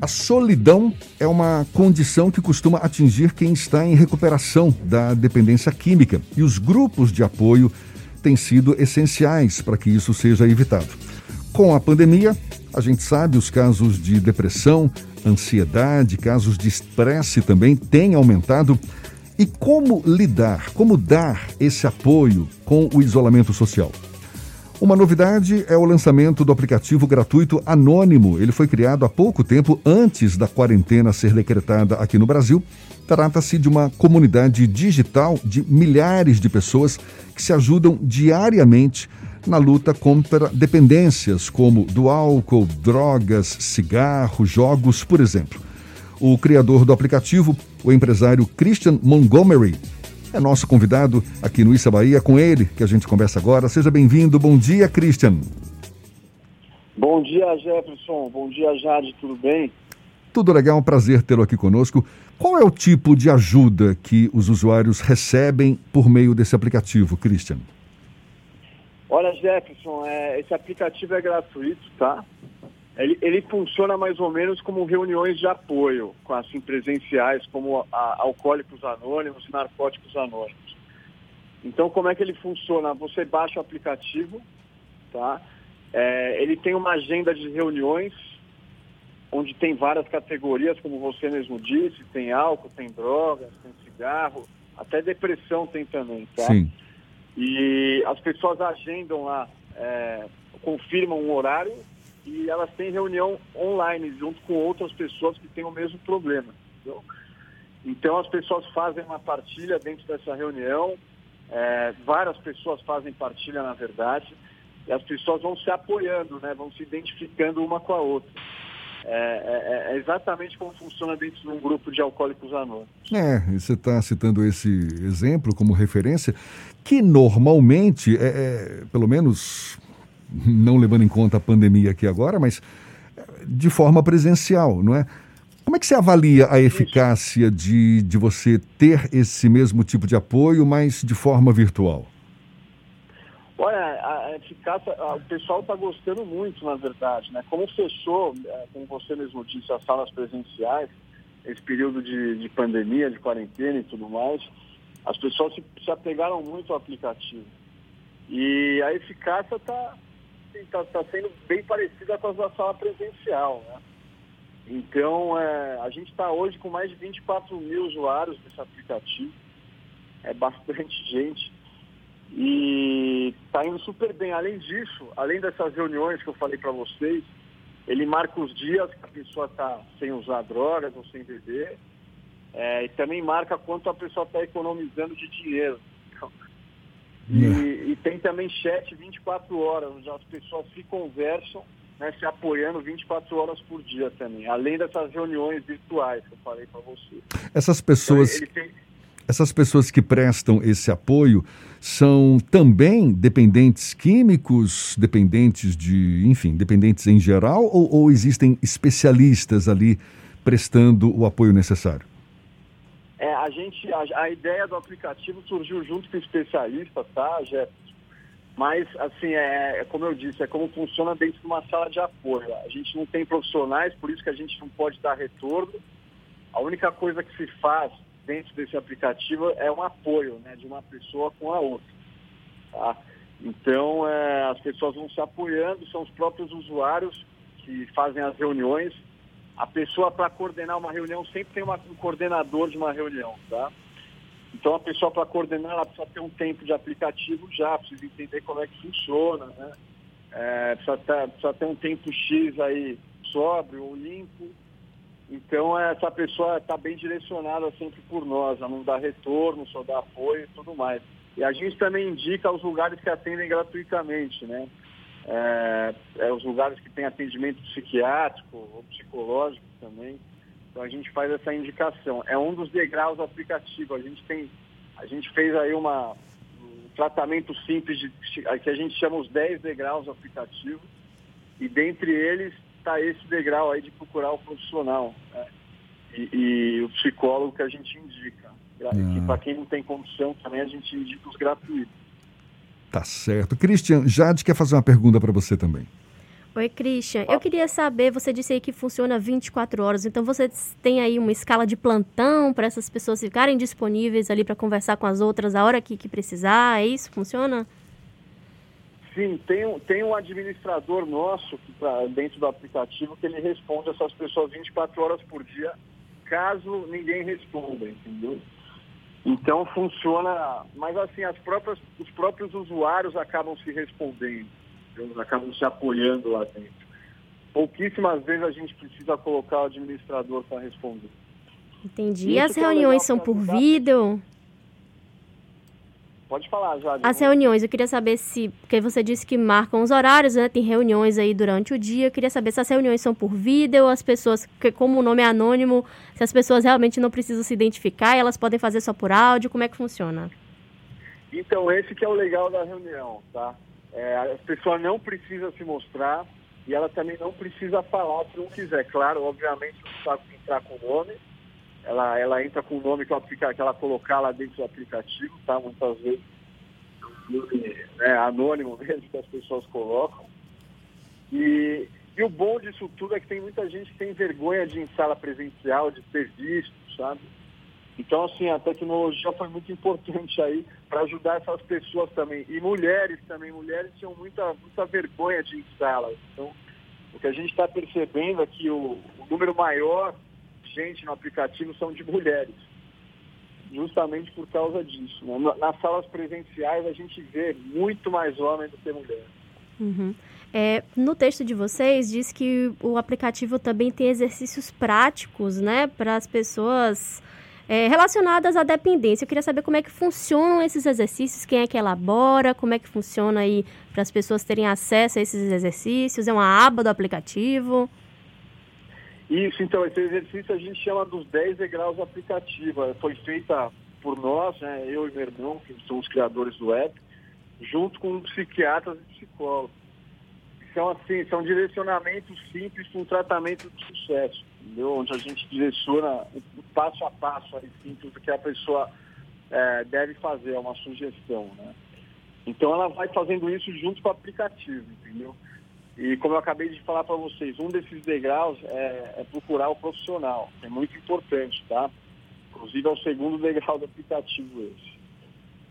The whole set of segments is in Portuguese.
A solidão é uma condição que costuma atingir quem está em recuperação da dependência química e os grupos de apoio têm sido essenciais para que isso seja evitado. Com a pandemia, a gente sabe os casos de depressão, ansiedade, casos de estresse também têm aumentado. E como lidar, como dar esse apoio com o isolamento social? Uma novidade é o lançamento do aplicativo gratuito Anônimo. Ele foi criado há pouco tempo antes da quarentena ser decretada aqui no Brasil. Trata-se de uma comunidade digital de milhares de pessoas que se ajudam diariamente na luta contra dependências como do álcool, drogas, cigarro, jogos, por exemplo. O criador do aplicativo, o empresário Christian Montgomery, é nosso convidado aqui no Issa Bahia, com ele que a gente conversa agora. Seja bem-vindo. Bom dia, Christian. Bom dia, Jefferson. Bom dia, Jade. Tudo bem? Tudo legal, um prazer tê-lo aqui conosco. Qual é o tipo de ajuda que os usuários recebem por meio desse aplicativo, Christian? Olha, Jefferson, é, esse aplicativo é gratuito, tá? Ele, ele, funciona mais ou menos como reuniões de apoio, assim, presenciais, como a, alcoólicos anônimos e narcóticos anônimos. Então, como é que ele funciona? Você baixa o aplicativo, tá? É, ele tem uma agenda de reuniões, onde tem várias categorias, como você mesmo disse, tem álcool, tem drogas, tem cigarro, até depressão tem também, tá? Sim. E as pessoas agendam lá, é, confirmam um horário e elas têm reunião online junto com outras pessoas que têm o mesmo problema. Entendeu? Então as pessoas fazem uma partilha dentro dessa reunião, é, várias pessoas fazem partilha na verdade, e as pessoas vão se apoiando, né, vão se identificando uma com a outra. É, é, é exatamente como funciona dentro de um grupo de alcoólicos anônimos. É, você está citando esse exemplo como referência, que normalmente, é, é, pelo menos não levando em conta a pandemia aqui agora, mas de forma presencial, não é? Como é que você avalia a eficácia de, de você ter esse mesmo tipo de apoio, mas de forma virtual? Olha, a eficácia, o pessoal está gostando muito, na verdade, né? Como fechou, é, como você mesmo disse, as salas presenciais, esse período de, de pandemia, de quarentena e tudo mais, as pessoas se, se apegaram muito ao aplicativo. E a eficácia está está tá sendo bem parecida com a da sala presencial. Né? Então, é, a gente está hoje com mais de 24 mil usuários desse aplicativo. É bastante gente. E está indo super bem. Além disso, além dessas reuniões que eu falei para vocês, ele marca os dias que a pessoa está sem usar drogas ou sem beber. É, e também marca quanto a pessoa está economizando de dinheiro. E, é. E, tem também chat 24 horas, onde as pessoas se conversam, né, se apoiando 24 horas por dia também, além dessas reuniões virtuais que eu falei para você. Essas pessoas, então, tem... essas pessoas que prestam esse apoio são também dependentes químicos, dependentes de, enfim, dependentes em geral, ou, ou existem especialistas ali prestando o apoio necessário? A gente, a, a, ideia do aplicativo surgiu junto com especialistas, tá, Jefferson? Mas, assim, é, é, como eu disse, é como funciona dentro de uma sala de apoio. A gente não tem profissionais, por isso que a gente não pode dar retorno. A única coisa que se faz dentro desse aplicativo é um apoio, né, de uma pessoa com a outra, tá? Então, é, as pessoas vão se apoiando, são os próprios usuários que fazem as reuniões a pessoa para coordenar uma reunião sempre tem uma, um coordenador de uma reunião, tá? Então a pessoa para coordenar ela precisa ter um tempo de aplicativo já, precisa entender como é que funciona, né? É, precisa, ter, precisa ter um tempo X aí sóbrio ou limpo. Então essa pessoa está bem direcionada sempre por nós, a não dar retorno, só dar apoio e tudo mais. E a gente também indica os lugares que atendem gratuitamente, né? É, é, os lugares que tem atendimento psiquiátrico ou psicológico também. Então a gente faz essa indicação. É um dos degraus do aplicativo. A gente tem, a gente fez aí uma, um tratamento simples de, que a gente chama os 10 degraus do aplicativo. E dentre eles está esse degrau aí de procurar o profissional né? e, e, o psicólogo que a gente indica. Ah. Para quem não tem condição também a gente indica os gratuitos. Tá certo. Christian, Jade quer fazer uma pergunta para você também. Oi, Christian. Eu queria saber, você disse aí que funciona 24 horas, então você tem aí uma escala de plantão para essas pessoas ficarem disponíveis ali para conversar com as outras a hora que, que precisar? É isso? Funciona? Sim, tem, um, tem um administrador nosso que tá dentro do aplicativo que ele responde essas pessoas 24 horas por dia, caso ninguém responda, entendeu? Então funciona, mas assim, as próprias, os próprios usuários acabam se respondendo acabam se apoiando lá dentro. Pouquíssimas vezes a gente precisa colocar o administrador para responder. Entendi. E as é reuniões é são por vídeo? Pode falar, já. As reuniões, eu queria saber se, porque você disse que marcam os horários, né? Tem reuniões aí durante o dia. Eu queria saber se as reuniões são por vídeo, as pessoas, porque como o nome é anônimo, se as pessoas realmente não precisam se identificar, elas podem fazer só por áudio, como é que funciona? Então, esse que é o legal da reunião, tá? É, a pessoa não precisa se mostrar e ela também não precisa falar se não quiser. Claro, obviamente, não sabe entrar com o nome. Ela, ela entra com o nome que ela, que ela colocar lá dentro do aplicativo, tá? Muitas vezes é anônimo mesmo que as pessoas colocam. E, e o bom disso tudo é que tem muita gente que tem vergonha de ir em sala presencial, de ser visto, sabe? Então, assim, a tecnologia foi muito importante aí para ajudar essas pessoas também. E mulheres também. Mulheres tinham muita, muita vergonha de instalar. Então, o que a gente está percebendo é que o, o, número maior gente no aplicativo são de mulheres. Justamente por causa disso. Né? Nas salas presenciais, a gente vê muito mais homens do que mulheres. Uhum. É, no texto de vocês diz que o aplicativo também tem exercícios práticos, né, para as pessoas é, relacionadas à dependência. Eu queria saber como é que funcionam esses exercícios, quem é que elabora, como é que funciona aí para as pessoas terem acesso a esses exercícios, é uma aba do aplicativo? Isso, então, esse exercício a gente chama dos 10 degraus do aplicativo. Foi feita por nós, né, eu e meu irmão, que são os criadores do app, junto com psiquiatras e psicólogos. São, assim, são direcionamentos simples para um tratamento de sucesso entendeu? onde a gente direciona o passo a passo aí, simples que a pessoa é, deve fazer, é uma sugestão. Né? Então ela vai fazendo isso junto com o aplicativo, entendeu? E como eu acabei de falar para vocês, um desses degraus é, é, procurar o profissional, é muito importante, tá? Inclusive é o segundo degrau do aplicativo esse.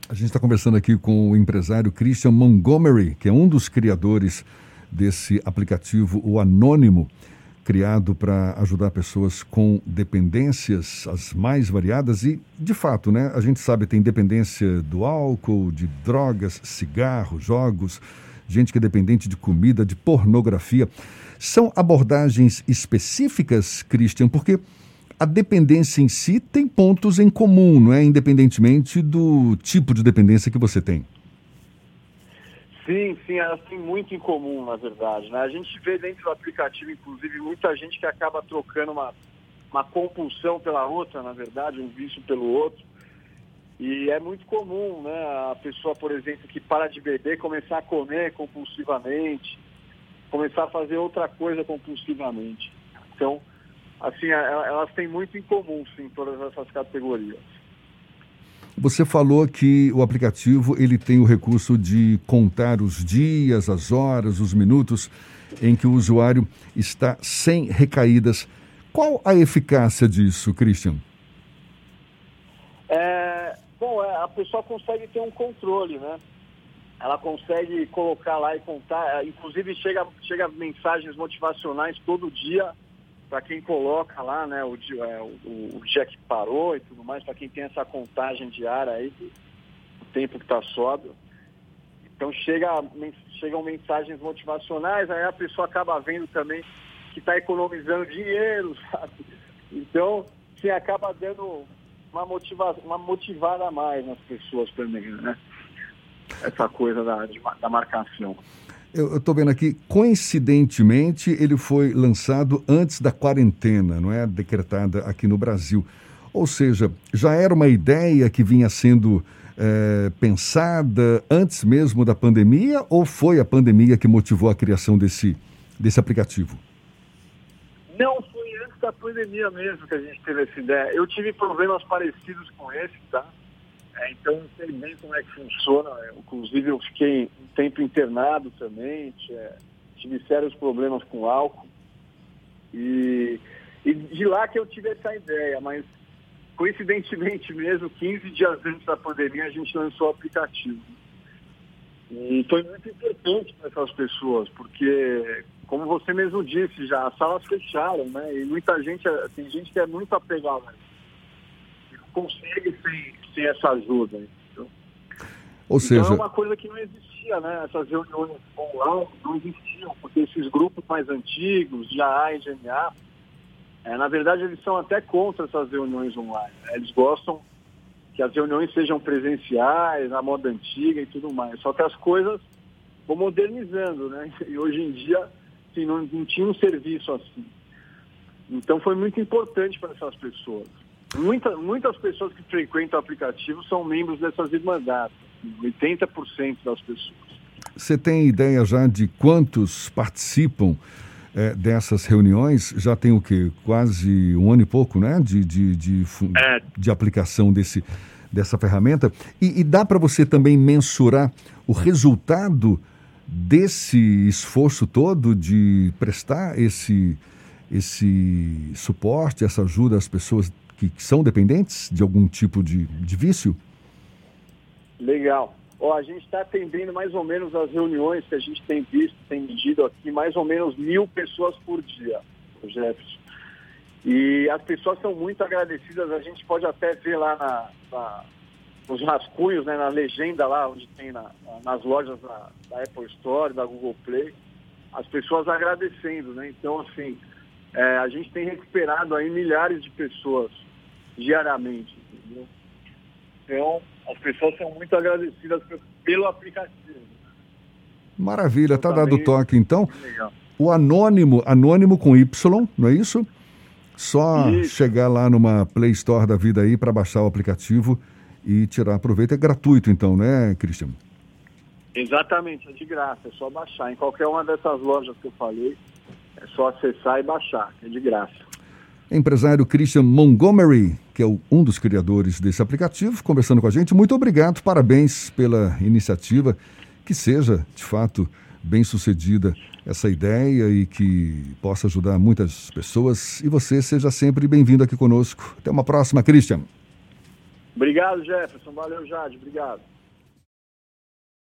A gente está conversando aqui com o empresário Christian Montgomery, que é um dos criadores desse aplicativo, o Anônimo criado para ajudar pessoas com dependências as mais variadas e, de fato, né, a gente sabe tem dependência do álcool, de drogas, cigarro, jogos, gente que é dependente de comida, de pornografia. São abordagens específicas, Christian, porque a dependência em si tem pontos em comum, não é? Independentemente do tipo de dependência que você tem. Sim, sim, elas têm muito em comum, na verdade. Né? A gente vê dentro do aplicativo, inclusive, muita gente que acaba trocando uma, uma compulsão pela outra, na verdade, um vício pelo outro. E é muito comum, né? A pessoa, por exemplo, que para de beber, começar a comer compulsivamente, começar a fazer outra coisa compulsivamente. Então, assim, elas têm muito em comum, sim, todas essas categorias. Você falou que o aplicativo ele tem o recurso de contar os dias, as horas, os minutos em que o usuário está sem recaídas. Qual a eficácia disso, Christian? É, bom, é, a pessoa consegue ter um controle, né? Ela consegue colocar lá e contar, é, inclusive chega, chega mensagens motivacionais todo dia para quem coloca lá, né, o, é, o, o, dia que parou e tudo mais, para quem tem essa contagem diária aí do tempo que está sóbrio. Então chega, chegam mensagens motivacionais, aí a pessoa acaba vendo também que está economizando dinheiro, sabe? Então, se acaba dando uma, motiva, uma motivada a mais nas pessoas também, né? Essa coisa da, de, da marcação. Eu estou vendo aqui, coincidentemente, ele foi lançado antes da quarentena, não é? Decretada aqui no Brasil. Ou seja, já era uma ideia que vinha sendo é, pensada antes mesmo da pandemia ou foi a pandemia que motivou a criação desse, desse aplicativo? Não, da pandemia mesmo que a gente teve essa ideia. Eu tive problemas parecidos com esse, tá? É, então, sei bem como é que funciona. Inclusive, eu fiquei um tempo internado também. Tive sérios problemas com álcool. E, e de lá que eu tive essa ideia, mas coincidentemente mesmo, 15 dias antes da pandemia, a gente lançou o aplicativo. E foi muito importante para essas pessoas, porque, como você mesmo disse já, as salas fecharam, né? E muita gente, tem gente que é muito apegada, e consegue sem, sem essa ajuda. Então, Ou seja... Então é uma coisa que não existia, né? Essas reuniões online não existiam, porque esses grupos mais antigos, de AA e GNA, é, na verdade eles são até contra essas reuniões online. Né? Eles gostam que as reuniões sejam presenciais, na moda antiga e tudo mais. Só que as coisas vão modernizando, né? E hoje em dia, assim, não, não tinha um serviço assim. Então foi muito importante para essas pessoas. Muita, muitas pessoas que frequentam o aplicativo são membros dessas irmandades, 80% assim, das pessoas. Você tem ideia já de quantos participam é, dessas reuniões? Já tem o quê? Quase um ano e pouco, né? De, de, de, é. de aplicação desse, dessa ferramenta. E, e dá para você também mensurar o resultado desse esforço todo de prestar esse, esse suporte, essa ajuda às pessoas que, que são dependentes de algum tipo de, de vício? Legal. Ó, a gente está atendendo mais ou menos as reuniões que a gente tem visto, tem medido aqui, mais ou menos mil pessoas por dia, Jefferson. E as pessoas são muito agradecidas, a gente pode até ver lá na, na, nos rascunhos, né, na legenda lá, onde tem na, nas lojas da, da, Apple Store, da Google Play, as pessoas agradecendo, né? Então, assim, é, a gente tem recuperado aí milhares de pessoas diariamente, entendeu? Então, as pessoas são muito agradecidas pelo aplicativo. Maravilha, está dado o toque então. O anônimo, anônimo com Y, não é isso? Só isso. chegar lá numa Play Store da vida aí para baixar o aplicativo e tirar proveito. É gratuito então, né, Cristian? Exatamente, é de graça, é só baixar. Em qualquer uma dessas lojas que eu falei, é só acessar e baixar, é de graça empresário Christian Montgomery, que é um dos criadores desse aplicativo, conversando com a gente. Muito obrigado, parabéns pela iniciativa. Que seja, de fato, bem sucedida essa ideia e que possa ajudar muitas pessoas. E você seja sempre bem-vindo aqui conosco. Até uma próxima, Christian. Obrigado, Jefferson. Valeu, Jade. Obrigado.